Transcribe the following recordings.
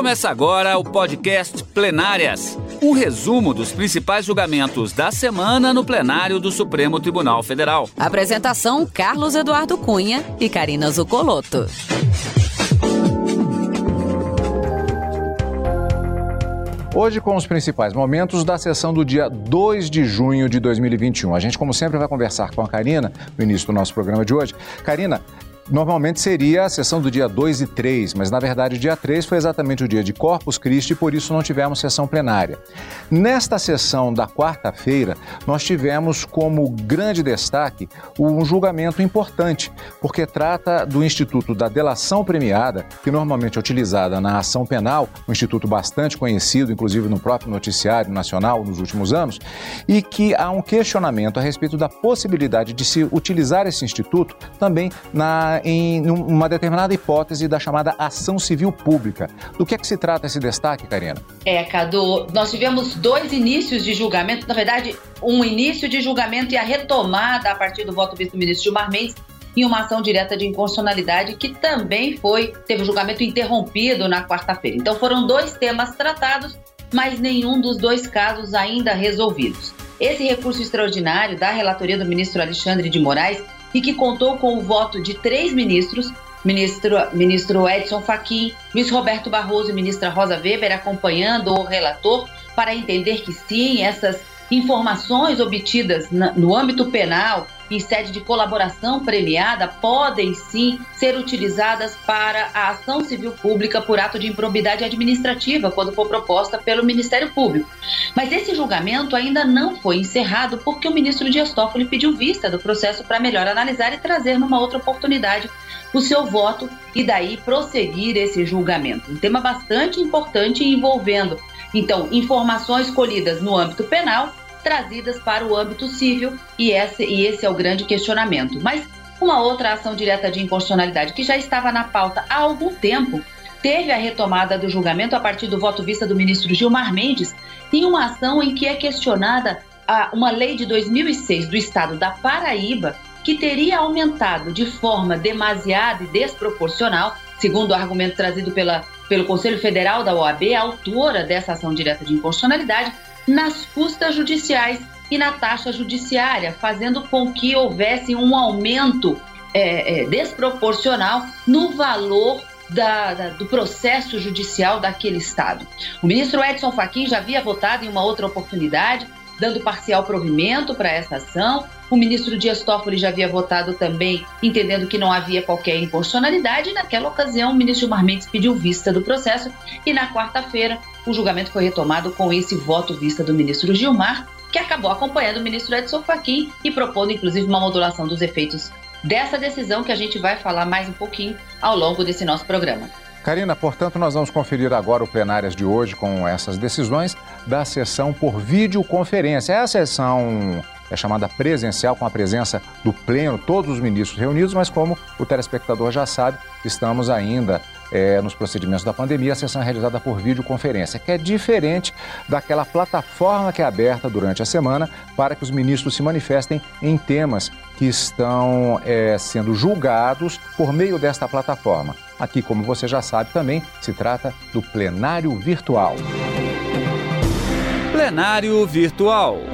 Começa agora o podcast Plenárias um resumo dos principais julgamentos da semana no plenário do Supremo Tribunal Federal. Apresentação: Carlos Eduardo Cunha e Karina Zucolotto. Hoje com os principais momentos da sessão do dia 2 de junho de 2021. A gente, como sempre, vai conversar com a Karina no início do nosso programa de hoje. Karina, Normalmente seria a sessão do dia 2 e 3, mas na verdade o dia 3 foi exatamente o dia de Corpus Christi e por isso não tivemos sessão plenária. Nesta sessão da quarta-feira, nós tivemos como grande destaque um julgamento importante, porque trata do Instituto da Delação Premiada, que normalmente é utilizada na ação penal, um instituto bastante conhecido, inclusive no próprio noticiário nacional nos últimos anos, e que há um questionamento a respeito da possibilidade de se utilizar esse instituto também na em uma determinada hipótese da chamada ação civil pública. Do que é que se trata esse destaque, Karina? É, Cadu, nós tivemos dois inícios de julgamento, na verdade, um início de julgamento e a retomada a partir do voto do ministro Gilmar Mendes em uma ação direta de inconstitucionalidade que também foi teve o julgamento interrompido na quarta-feira. Então foram dois temas tratados, mas nenhum dos dois casos ainda resolvidos. Esse recurso extraordinário da relatoria do ministro Alexandre de Moraes e que contou com o voto de três ministros, ministro, ministro Edson Fachin, Luiz Roberto Barroso e ministra Rosa Weber, acompanhando o relator para entender que sim, essas informações obtidas no âmbito penal em sede de colaboração premiada podem sim ser utilizadas para a ação civil pública por ato de improbidade administrativa, quando for proposta pelo Ministério Público. Mas esse julgamento ainda não foi encerrado porque o ministro Dias Toffoli pediu vista do processo para melhor analisar e trazer numa outra oportunidade o seu voto e daí prosseguir esse julgamento. Um tema bastante importante envolvendo, então, informações colhidas no âmbito penal trazidas para o âmbito civil, e esse, e esse é o grande questionamento. Mas uma outra ação direta de inconstitucionalidade que já estava na pauta há algum tempo teve a retomada do julgamento a partir do voto vista do ministro Gilmar Mendes em uma ação em que é questionada uma lei de 2006 do estado da Paraíba que teria aumentado de forma demasiada e desproporcional, segundo o argumento trazido pela, pelo Conselho Federal da OAB, autora dessa ação direta de inconstitucionalidade, nas custas judiciais e na taxa judiciária, fazendo com que houvesse um aumento é, é, desproporcional no valor da, da, do processo judicial daquele Estado. O ministro Edson Fachin já havia votado em uma outra oportunidade, dando parcial provimento para essa ação. O ministro Dias Toffoli já havia votado também, entendendo que não havia qualquer inconstitucionalidade. Naquela ocasião, o ministro Gilmar Mendes pediu vista do processo. E na quarta-feira, o julgamento foi retomado com esse voto vista do ministro Gilmar, que acabou acompanhando o ministro Edson Fachin e propondo, inclusive, uma modulação dos efeitos dessa decisão que a gente vai falar mais um pouquinho ao longo desse nosso programa. Karina, portanto, nós vamos conferir agora o plenárias de hoje com essas decisões da sessão por videoconferência. É a sessão é chamada presencial, com a presença do pleno, todos os ministros reunidos, mas como o telespectador já sabe, estamos ainda é, nos procedimentos da pandemia, a sessão é realizada por videoconferência, que é diferente daquela plataforma que é aberta durante a semana para que os ministros se manifestem em temas que estão é, sendo julgados por meio desta plataforma. Aqui, como você já sabe também, se trata do plenário virtual. Plenário virtual.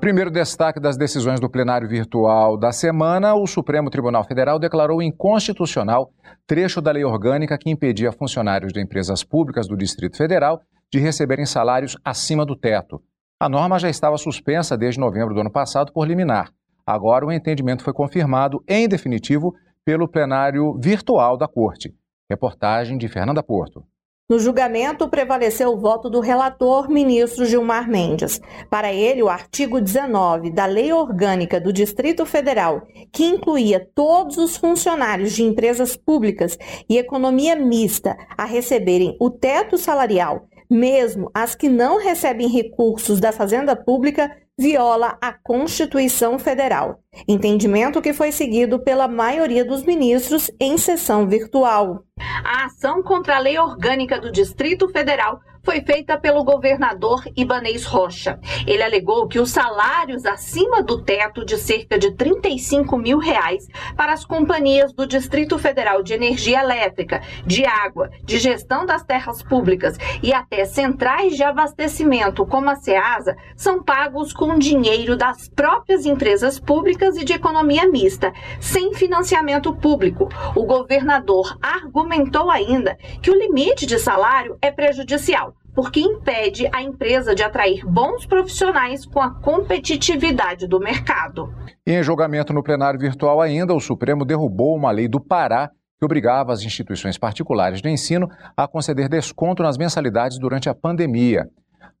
Primeiro destaque das decisões do plenário virtual da semana, o Supremo Tribunal Federal declarou inconstitucional trecho da lei orgânica que impedia funcionários de empresas públicas do Distrito Federal de receberem salários acima do teto. A norma já estava suspensa desde novembro do ano passado por liminar. Agora o entendimento foi confirmado em definitivo pelo plenário virtual da Corte. Reportagem de Fernanda Porto. No julgamento, prevaleceu o voto do relator, ministro Gilmar Mendes. Para ele, o artigo 19 da Lei Orgânica do Distrito Federal, que incluía todos os funcionários de empresas públicas e economia mista a receberem o teto salarial, mesmo as que não recebem recursos da Fazenda Pública, viola a Constituição Federal. Entendimento que foi seguido pela maioria dos ministros em sessão virtual. A ação contra a lei orgânica do Distrito Federal foi feita pelo governador Ibanês Rocha. Ele alegou que os salários acima do teto de cerca de 35 mil reais para as companhias do Distrito Federal de Energia Elétrica, de Água, de Gestão das Terras Públicas e até centrais de abastecimento, como a SEASA, são pagos com dinheiro das próprias empresas públicas e de economia mista, sem financiamento público. O governador argumentou ainda que o limite de salário é prejudicial porque impede a empresa de atrair bons profissionais com a competitividade do mercado. E em julgamento no plenário virtual ainda, o Supremo derrubou uma lei do Pará que obrigava as instituições particulares de ensino a conceder desconto nas mensalidades durante a pandemia.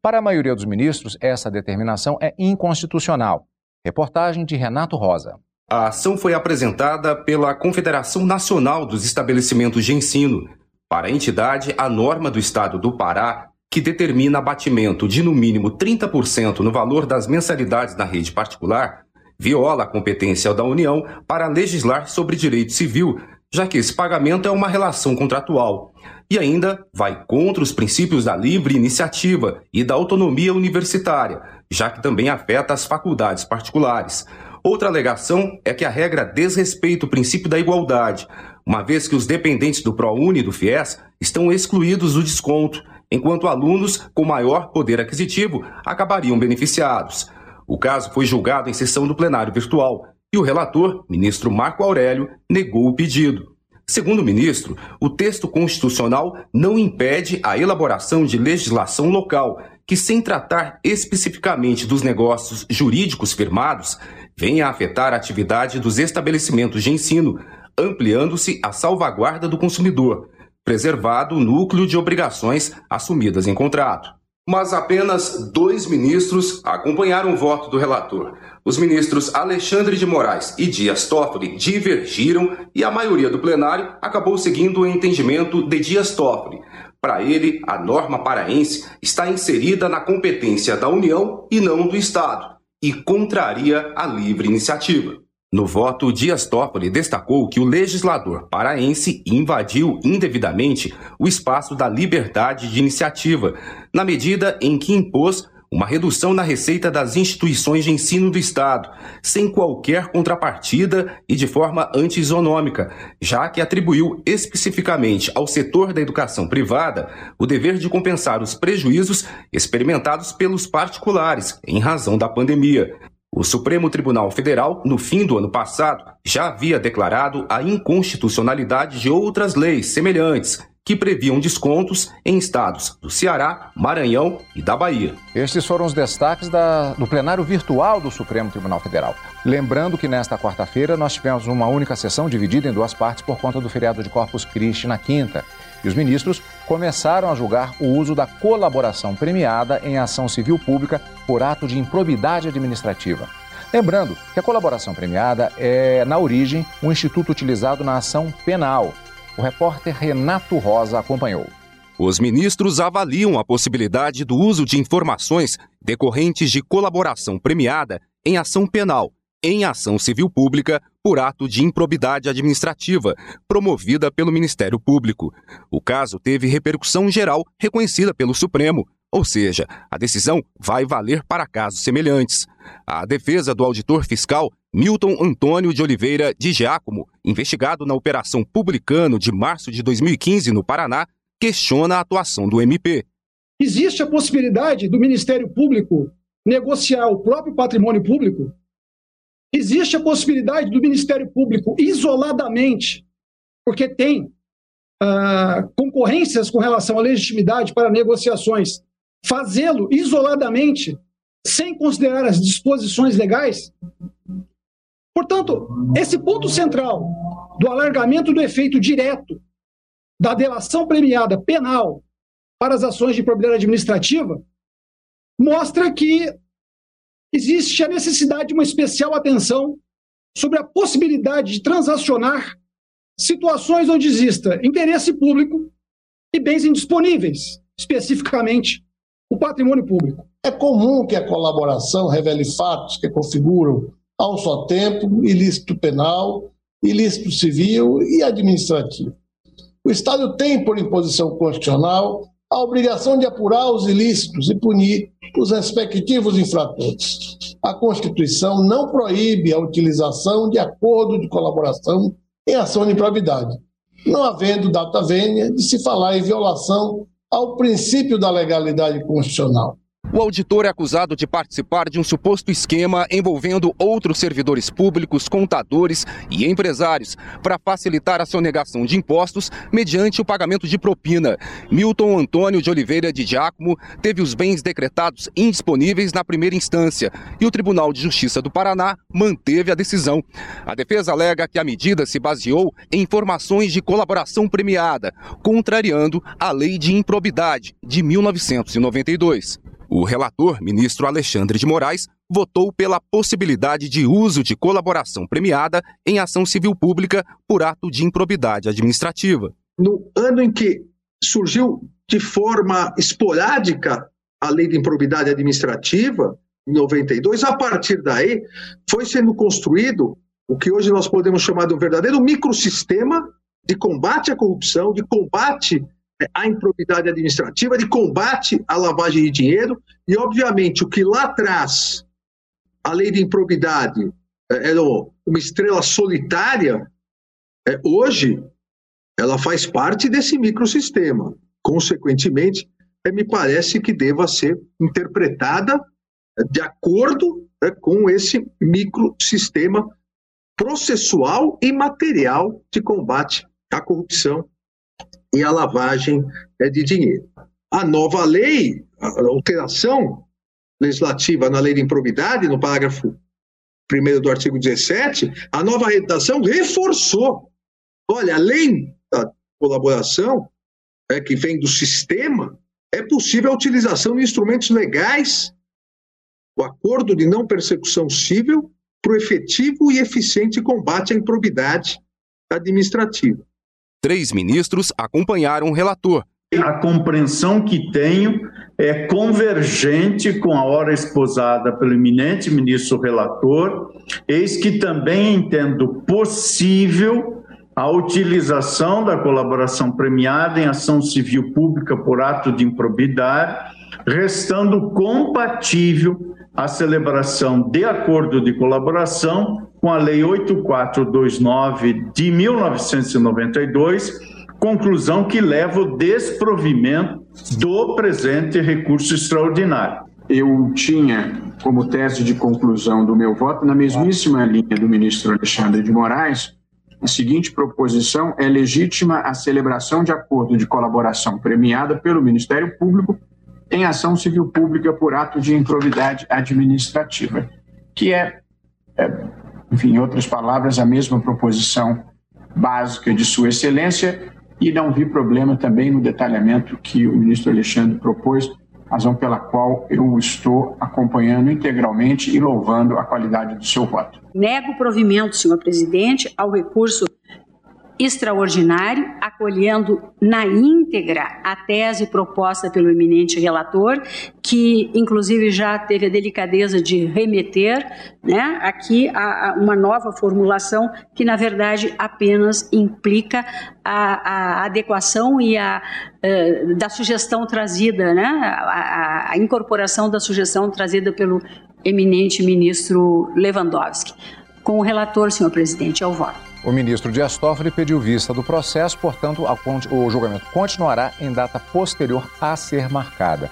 Para a maioria dos ministros, essa determinação é inconstitucional. Reportagem de Renato Rosa. A ação foi apresentada pela Confederação Nacional dos Estabelecimentos de Ensino. Para a entidade, a norma do Estado do Pará que determina abatimento de no mínimo 30% no valor das mensalidades na rede particular, viola a competência da União para legislar sobre direito civil, já que esse pagamento é uma relação contratual. E ainda vai contra os princípios da livre iniciativa e da autonomia universitária, já que também afeta as faculdades particulares. Outra alegação é que a regra desrespeita o princípio da igualdade, uma vez que os dependentes do ProUni e do FIES estão excluídos do desconto enquanto alunos com maior poder aquisitivo acabariam beneficiados. O caso foi julgado em sessão do plenário virtual e o relator, ministro Marco Aurélio, negou o pedido. Segundo o ministro, o texto constitucional não impede a elaboração de legislação local que, sem tratar especificamente dos negócios jurídicos firmados, venha a afetar a atividade dos estabelecimentos de ensino, ampliando-se a salvaguarda do consumidor preservado o núcleo de obrigações assumidas em contrato. Mas apenas dois ministros acompanharam o voto do relator. Os ministros Alexandre de Moraes e Dias Toffoli divergiram e a maioria do plenário acabou seguindo o entendimento de Dias Toffoli. Para ele, a norma paraense está inserida na competência da União e não do Estado e contraria a livre iniciativa. No voto, Dias Toffoli destacou que o legislador paraense invadiu indevidamente o espaço da liberdade de iniciativa, na medida em que impôs uma redução na receita das instituições de ensino do Estado, sem qualquer contrapartida e de forma anti-isonômica, já que atribuiu especificamente ao setor da educação privada o dever de compensar os prejuízos experimentados pelos particulares em razão da pandemia. O Supremo Tribunal Federal, no fim do ano passado, já havia declarado a inconstitucionalidade de outras leis semelhantes que previam descontos em estados do Ceará, Maranhão e da Bahia. Estes foram os destaques da, do plenário virtual do Supremo Tribunal Federal. Lembrando que nesta quarta-feira nós tivemos uma única sessão dividida em duas partes por conta do feriado de Corpus Christi na quinta. E os ministros começaram a julgar o uso da colaboração premiada em ação civil pública por ato de improbidade administrativa. Lembrando que a colaboração premiada é, na origem, um instituto utilizado na ação penal. O repórter Renato Rosa acompanhou. Os ministros avaliam a possibilidade do uso de informações decorrentes de colaboração premiada em ação penal em ação civil pública por ato de improbidade administrativa, promovida pelo Ministério Público. O caso teve repercussão geral reconhecida pelo Supremo, ou seja, a decisão vai valer para casos semelhantes. A defesa do auditor fiscal Milton Antônio de Oliveira de Giacomo, investigado na Operação Publicano de março de 2015 no Paraná, questiona a atuação do MP. Existe a possibilidade do Ministério Público negociar o próprio patrimônio público Existe a possibilidade do Ministério Público, isoladamente, porque tem uh, concorrências com relação à legitimidade para negociações, fazê-lo isoladamente, sem considerar as disposições legais? Portanto, esse ponto central do alargamento do efeito direto da delação premiada penal para as ações de propriedade administrativa mostra que existe a necessidade de uma especial atenção sobre a possibilidade de transacionar situações onde exista interesse público e bens indisponíveis, especificamente o patrimônio público. É comum que a colaboração revele fatos que configuram, ao só tempo, ilícito penal, ilícito civil e administrativo. O Estado tem, por imposição constitucional, a obrigação de apurar os ilícitos e punir os respectivos infratores. A Constituição não proíbe a utilização de acordo de colaboração em ação de improbidade, não havendo data vênia de se falar em violação ao princípio da legalidade constitucional. O auditor é acusado de participar de um suposto esquema envolvendo outros servidores públicos, contadores e empresários para facilitar a sonegação de impostos mediante o pagamento de propina. Milton Antônio de Oliveira de Giacomo teve os bens decretados indisponíveis na primeira instância e o Tribunal de Justiça do Paraná manteve a decisão. A defesa alega que a medida se baseou em informações de colaboração premiada, contrariando a Lei de Improbidade de 1992. O relator, ministro Alexandre de Moraes, votou pela possibilidade de uso de colaboração premiada em ação civil pública por ato de improbidade administrativa. No ano em que surgiu de forma esporádica a lei de improbidade administrativa, em 92, a partir daí foi sendo construído o que hoje nós podemos chamar de um verdadeiro microsistema de combate à corrupção, de combate a improbidade administrativa, de combate à lavagem de dinheiro, e, obviamente, o que lá atrás a lei de improbidade é, era uma estrela solitária, é, hoje ela faz parte desse microsistema. Consequentemente, é, me parece que deva ser interpretada de acordo com esse microsistema processual e material de combate à corrupção e a lavagem é, de dinheiro. A nova lei, a alteração legislativa na lei de improbidade, no parágrafo 1 do artigo 17, a nova redação reforçou. Olha, além da colaboração é, que vem do sistema, é possível a utilização de instrumentos legais, o acordo de não persecução civil, para o efetivo e eficiente combate à improbidade administrativa. Três ministros acompanharam o relator. A compreensão que tenho é convergente com a hora esposada pelo eminente ministro relator, eis que também entendo possível a utilização da colaboração premiada em ação civil pública por ato de improbidade, restando compatível a celebração de acordo de colaboração com a Lei 8429 de 1992, conclusão que leva o desprovimento do presente recurso extraordinário. Eu tinha como tese de conclusão do meu voto, na mesmíssima linha do ministro Alexandre de Moraes, a seguinte proposição é legítima a celebração de acordo de colaboração premiada pelo Ministério Público em ação civil pública por ato de improbidade administrativa, que é, é enfim, em outras palavras, a mesma proposição básica de Sua Excelência, e não vi problema também no detalhamento que o ministro Alexandre propôs, razão pela qual eu estou acompanhando integralmente e louvando a qualidade do seu voto. Nego provimento, senhor presidente, ao recurso extraordinário, acolhendo na íntegra a tese proposta pelo eminente relator, que inclusive já teve a delicadeza de remeter né, aqui a, a uma nova formulação que, na verdade, apenas implica a, a adequação e a, uh, da sugestão trazida, né, a, a incorporação da sugestão trazida pelo eminente ministro Lewandowski. Com o relator, senhor presidente, ao voto. O ministro Dias Toffoli pediu vista do processo, portanto, o julgamento continuará em data posterior a ser marcada.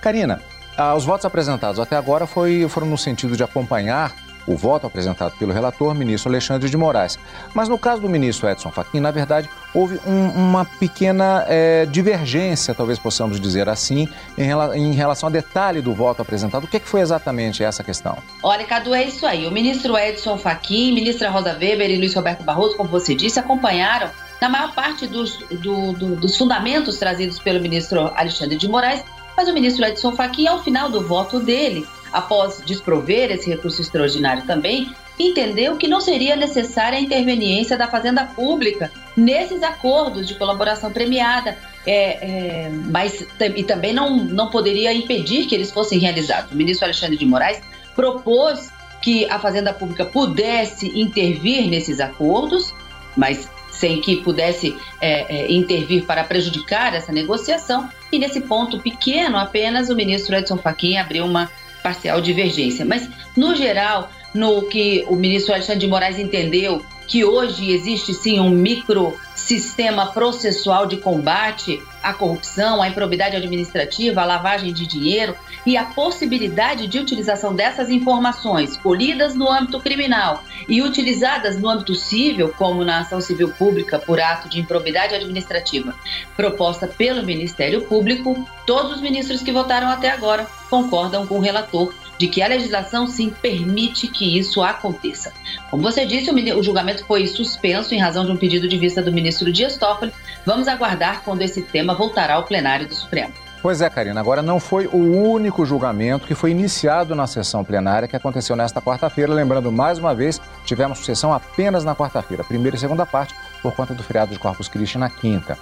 Karina, ah, os votos apresentados até agora foram no sentido de acompanhar o voto apresentado pelo relator, ministro Alexandre de Moraes. Mas no caso do ministro Edson Fachin, na verdade, houve um, uma pequena é, divergência, talvez possamos dizer assim, em, em, relação ao detalhe do voto apresentado. O que, é que, foi exatamente essa questão? Olha, Cadu, é isso aí. O ministro Edson Fachin, ministra Rosa Weber e Luiz Roberto Barroso, como você disse, acompanharam na maior parte dos, do, do, dos fundamentos trazidos pelo ministro Alexandre de Moraes, mas o ministro Edson Fachin, ao final do voto dele, após desprover esse recurso extraordinário também, entendeu que não seria necessária a interveniência da Fazenda Pública nesses acordos de colaboração premiada, é, é, mas e também não, não poderia impedir que eles fossem realizados. O ministro Alexandre de Moraes propôs que a Fazenda Pública pudesse intervir nesses acordos, mas sem que pudesse é, é intervir para prejudicar essa negociação, e nesse ponto pequeno apenas o ministro Edson Fachin abriu uma parcial divergência. Mas, no geral, no que o ministro Alexandre de Moraes entendeu que hoje existe sim um microsistema processual de combate à corrupção, à improbidade administrativa, à lavagem de dinheiro e a possibilidade de utilização dessas informações colhidas no âmbito criminal e utilizadas no âmbito civil, como na ação civil pública por ato de improbidade administrativa proposta pelo Ministério Público, todos os ministros que votaram até agora concordam com o relator de que a legislação sim permite que isso aconteça. Como você disse, o julgamento foi suspenso em razão de um pedido de vista do ministro Dias Toffoli. Vamos aguardar quando esse tema voltará ao plenário do Supremo. Pois é, Karina, agora não foi o único julgamento que foi iniciado na sessão plenária que aconteceu nesta quarta-feira. Lembrando, mais uma vez, tivemos sessão apenas na quarta-feira, primeira e segunda parte, por conta do feriado de Corpus Christi na quinta.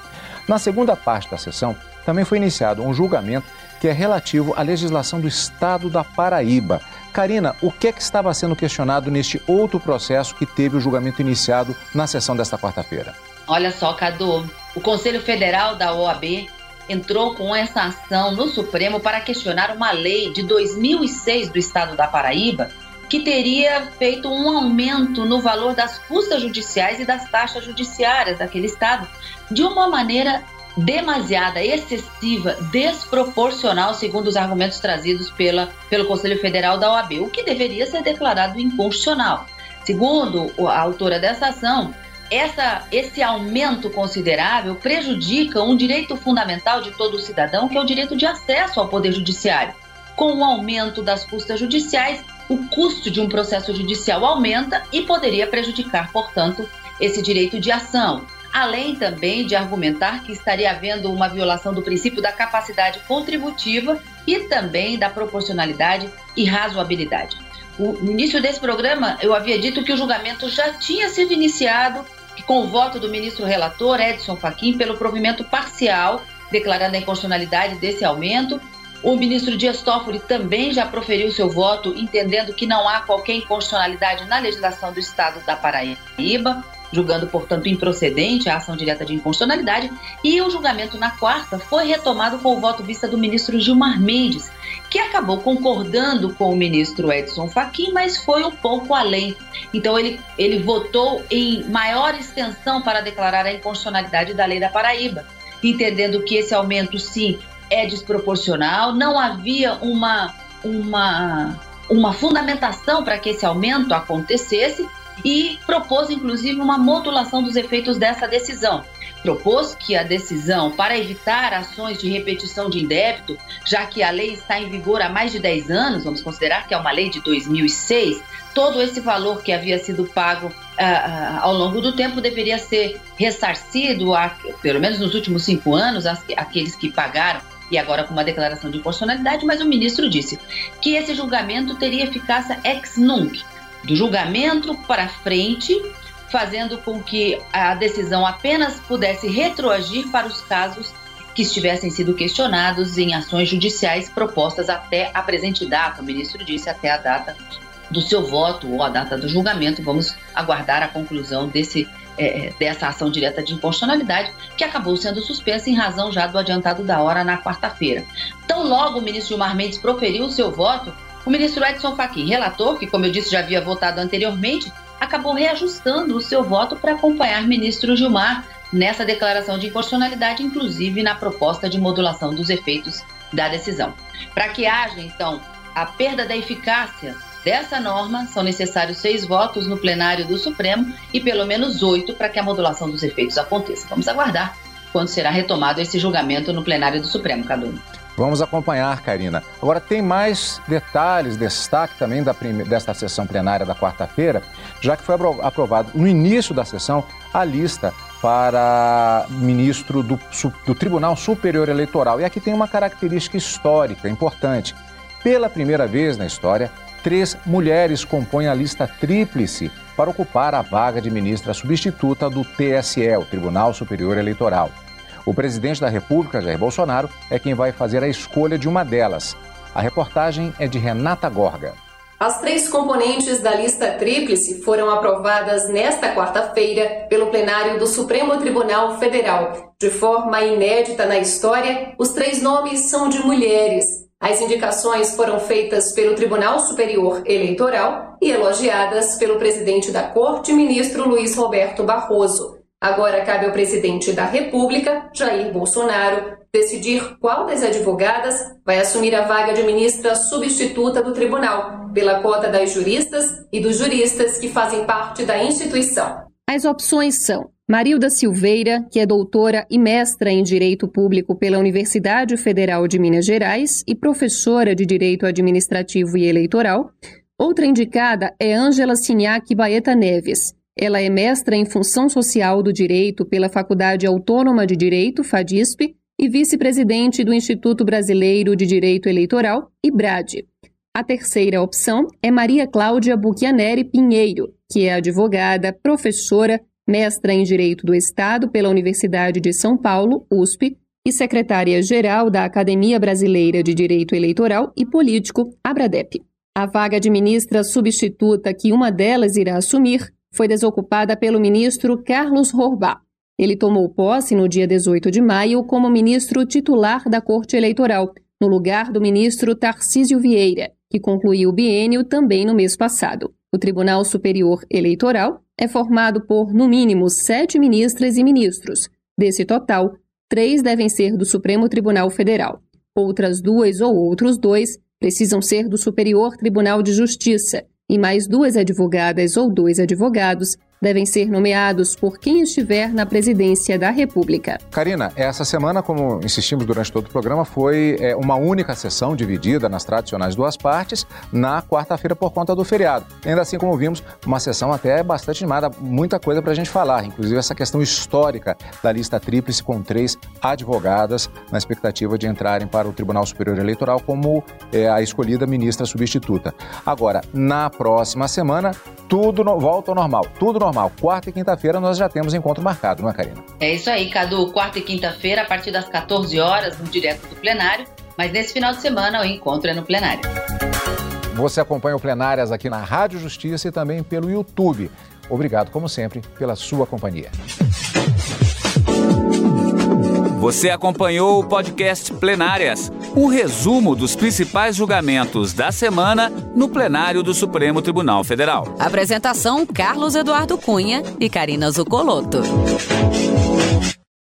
Na segunda parte da sessão, também foi iniciado um julgamento que é relativo à legislação do Estado da Paraíba. Karina, o que é que estava sendo questionado neste outro processo que teve o julgamento iniciado na sessão desta quarta-feira? Olha só, Cadu, o Conselho Federal da OAB entrou com essa ação no Supremo para questionar uma lei de 2006 do Estado da Paraíba que teria feito um aumento no valor das custas judiciais e das taxas judiciárias daquele estado de uma maneira demasiada, excessiva, desproporcional, segundo os argumentos trazidos pela, pelo Conselho Federal da OAB, o que deveria ser declarado inconstitucional. Segundo a autora dessa ação, essa, esse aumento considerável prejudica um direito fundamental de todo cidadão, que é o direito de acesso ao Poder Judiciário. Com o aumento das custas judiciais, o custo de um processo judicial aumenta e poderia prejudicar, portanto, esse direito de ação além também de argumentar que estaria havendo uma violação do princípio da capacidade contributiva e também da proporcionalidade e razoabilidade. No início desse programa, eu havia dito que o julgamento já tinha sido iniciado com o voto do ministro relator Edson Fachin pelo provimento parcial, declarando a inconstitucionalidade desse aumento. O ministro Dias Toffoli também já proferiu seu voto, entendendo que não há qualquer inconstitucionalidade na legislação do Estado da Paraíba julgando, portanto, improcedente a ação direta de inconstitucionalidade, e o julgamento na quarta foi retomado com o voto vista do ministro Gilmar Mendes, que acabou concordando com o ministro Edson Fachin, mas foi um pouco além. Então ele, ele votou em maior extensão para declarar a inconstitucionalidade da lei da Paraíba, entendendo que esse aumento sim é desproporcional, não havia uma uma uma fundamentação para que esse aumento acontecesse e propôs, inclusive, uma modulação dos efeitos dessa decisão. Propôs que a decisão, para evitar ações de repetição de indébito, já que a lei está em vigor há mais de 10 anos, vamos considerar que é uma lei de 2006, todo esse valor que havia sido pago uh, uh, ao longo do tempo deveria ser ressarcido, a, pelo menos nos últimos cinco anos, as, aqueles que pagaram e agora com uma declaração de inconstitucionalidade, mas o ministro disse que esse julgamento teria eficácia ex nunc, do julgamento para frente, fazendo com que a decisão apenas pudesse retroagir para os casos que estivessem sido questionados em ações judiciais propostas até a presente data. O ministro disse até a data do seu voto ou a data do julgamento. Vamos aguardar a conclusão desse, é, é dessa ação direta de inconstitucionalidade, que acabou sendo suspensa em razão já do adiantado da hora na quarta-feira. Tão logo o ministro Gilmar Mendes proferiu o seu voto, o ministro Edson Fachin, relator, que como eu disse já havia votado anteriormente, acabou reajustando o seu voto para acompanhar ministro Gilmar nessa declaração de inconstitucionalidade, inclusive na proposta de modulação dos efeitos da decisão. Para que haja, então, a perda da eficácia dessa norma, são necessários seis votos no plenário do Supremo e pelo menos oito para que a modulação dos efeitos aconteça. Vamos aguardar quando será retomado esse julgamento no plenário do Supremo, Cadu. Vamos acompanhar, Karina. Agora, tem mais detalhes, destaque também da prime... desta sessão plenária da quarta-feira, já que foi aprovado no início da sessão a lista para ministro do, do Tribunal Superior Eleitoral. E aqui tem uma característica histórica importante. Pela primeira vez na história, três mulheres compõem a lista tríplice para ocupar a vaga de ministra substituta do TSE, o Tribunal Superior Eleitoral. O presidente da República, Jair Bolsonaro, é quem vai fazer a escolha de uma delas. A reportagem é de Renata Gorga. As três componentes da lista tríplice foram aprovadas nesta quarta-feira pelo plenário do Supremo Tribunal Federal. De forma inédita na história, os três nomes são de mulheres. As indicações foram feitas pelo Tribunal Superior Eleitoral e elogiadas pelo presidente da Corte, ministro Luiz Roberto Barroso. Agora cabe ao presidente da República, Jair Bolsonaro, decidir qual das advogadas vai assumir a vaga de ministra substituta do tribunal, pela cota das juristas e dos juristas que fazem parte da instituição. As opções são Marilda Silveira, que é doutora e mestra em Direito Público pela Universidade Federal de Minas Gerais e professora de Direito Administrativo e Eleitoral. Outra indicada é Ângela Signac Baeta Neves, ela é mestra em Função Social do Direito pela Faculdade Autônoma de Direito, FADISP, e vice-presidente do Instituto Brasileiro de Direito Eleitoral, IBRAD. A terceira opção é Maria Cláudia Buchianeri Pinheiro, que é advogada, professora, mestra em Direito do Estado pela Universidade de São Paulo, USP, e secretária-geral da Academia Brasileira de Direito Eleitoral e Político, ABRADEP. A vaga de ministra substituta que uma delas irá assumir foi desocupada pelo ministro Carlos Horbá. Ele tomou posse no dia 18 de maio como ministro titular da Corte Eleitoral, no lugar do ministro Tarcísio Vieira, que concluiu o biênio também no mês passado. O Tribunal Superior Eleitoral é formado por, no mínimo, sete ministras e ministros. Desse total, três devem ser do Supremo Tribunal Federal. Outras duas ou outros dois precisam ser do Superior Tribunal de Justiça, e mais duas advogadas ou dois advogados devem ser nomeados por quem estiver na presidência da República. Karina, essa semana, como insistimos durante todo o programa, foi é, uma única sessão dividida nas tradicionais duas partes na quarta-feira por conta do feriado. Ainda assim, como vimos, uma sessão até bastante animada, muita coisa para a gente falar, inclusive essa questão histórica da lista tríplice com três advogadas na expectativa de entrarem para o Tribunal Superior Eleitoral como é, a escolhida ministra substituta. Agora, na próxima semana, tudo no, volta ao normal, tudo normal normal. Quarta e quinta-feira nós já temos encontro marcado, não é, Karina? É isso aí, Cadu. Quarta e quinta-feira, a partir das 14 horas, no direto do plenário. Mas nesse final de semana o encontro é no plenário. Você acompanha o Plenárias aqui na Rádio Justiça e também pelo YouTube. Obrigado, como sempre, pela sua companhia. Você acompanhou o podcast Plenárias, um resumo dos principais julgamentos da semana no plenário do Supremo Tribunal Federal. Apresentação: Carlos Eduardo Cunha e Karina Zucolotto.